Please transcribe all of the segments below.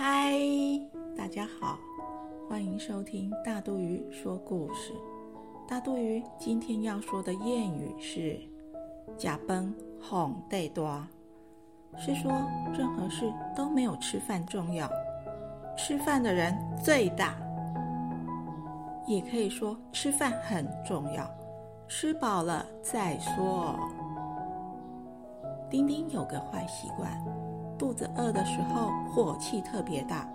嗨，大家好，欢迎收听大肚鱼说故事。大肚鱼今天要说的谚语是“假崩哄得多”，是说任何事都没有吃饭重要，吃饭的人最大。也可以说吃饭很重要，吃饱了再说。丁丁有个坏习惯，肚子饿的时候火气特别大。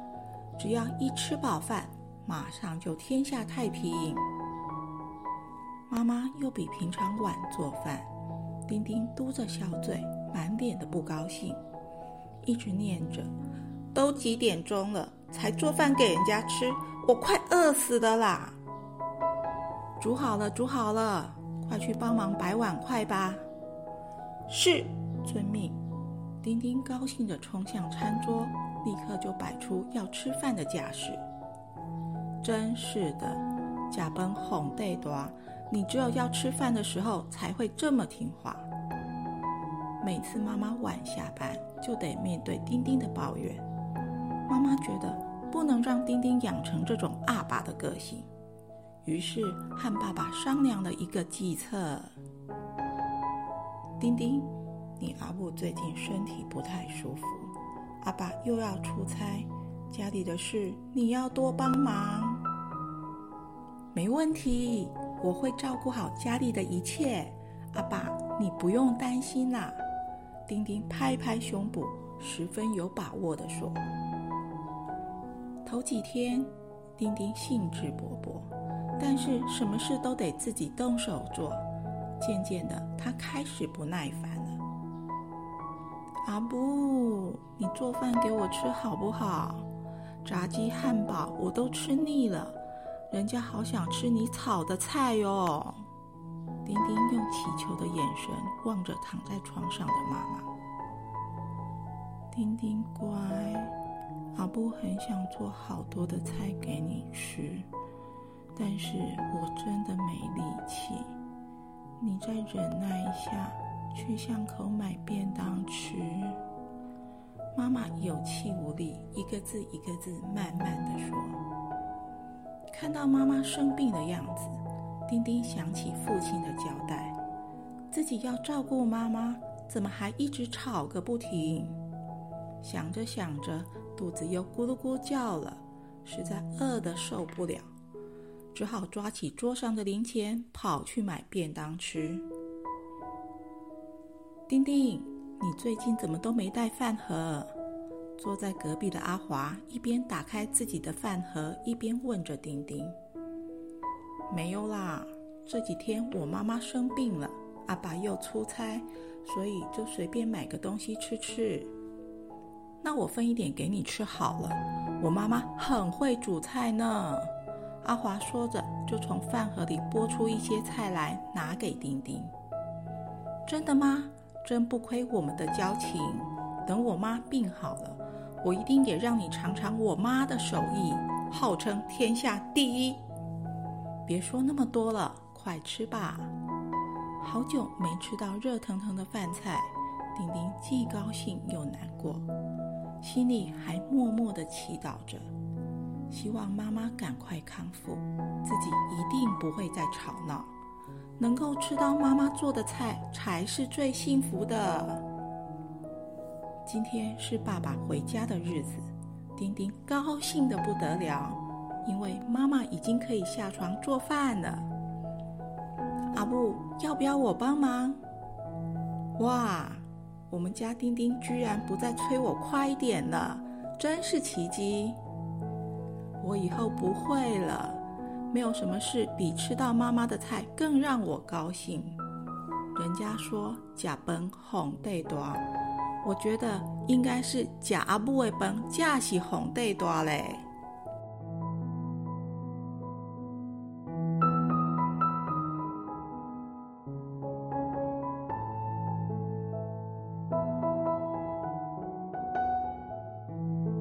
只要一吃饱饭，马上就天下太平。妈妈又比平常晚做饭，丁丁嘟着小嘴，满脸的不高兴，一直念着：“都几点钟了，才做饭给人家吃，我快饿死的啦！”煮好了，煮好了，快去帮忙摆碗筷吧。是，遵命。丁丁高兴地冲向餐桌。立刻就摆出要吃饭的架势。真是的，假崩哄得多，你只有要吃饭的时候才会这么听话。每次妈妈晚下班，就得面对丁丁的抱怨。妈妈觉得不能让丁丁养成这种阿爸的个性，于是和爸爸商量了一个计策。丁丁，你阿布最近身体不太舒服。阿爸又要出差，家里的事你要多帮忙。没问题，我会照顾好家里的一切。阿爸，你不用担心啦。丁丁拍拍胸脯，十分有把握地说：“头几天，丁丁兴致勃勃，但是什么事都得自己动手做。渐渐的，他开始不耐烦。”阿布，你做饭给我吃好不好？炸鸡、汉堡我都吃腻了，人家好想吃你炒的菜哟。丁丁用乞求的眼神望着躺在床上的妈妈。丁丁乖，阿布很想做好多的菜给你吃，但是我真的没力气，你再忍耐一下。去巷口买便当吃。妈妈有气无力，一个字一个字慢慢的说。看到妈妈生病的样子，丁丁想起父亲的交代，自己要照顾妈妈，怎么还一直吵个不停？想着想着，肚子又咕噜咕叫了，实在饿得受不了，只好抓起桌上的零钱，跑去买便当吃。丁丁，你最近怎么都没带饭盒？坐在隔壁的阿华一边打开自己的饭盒，一边问着丁丁：“没有啦，这几天我妈妈生病了，阿爸又出差，所以就随便买个东西吃吃。那我分一点给你吃好了，我妈妈很会煮菜呢。”阿华说着，就从饭盒里拨出一些菜来，拿给丁丁。“真的吗？”真不亏我们的交情。等我妈病好了，我一定也让你尝尝我妈的手艺，号称天下第一。别说那么多了，快吃吧。好久没吃到热腾腾的饭菜，丁丁既高兴又难过，心里还默默的祈祷着，希望妈妈赶快康复，自己一定不会再吵闹。能够吃到妈妈做的菜才是最幸福的。今天是爸爸回家的日子，丁丁高兴的不得了，因为妈妈已经可以下床做饭了。阿布，要不要我帮忙？哇，我们家丁丁居然不再催我快一点了，真是奇迹！我以后不会了。没有什么事比吃到妈妈的菜更让我高兴。人家说假崩哄对多，我觉得应该是假阿布为崩，假是哄对多嘞。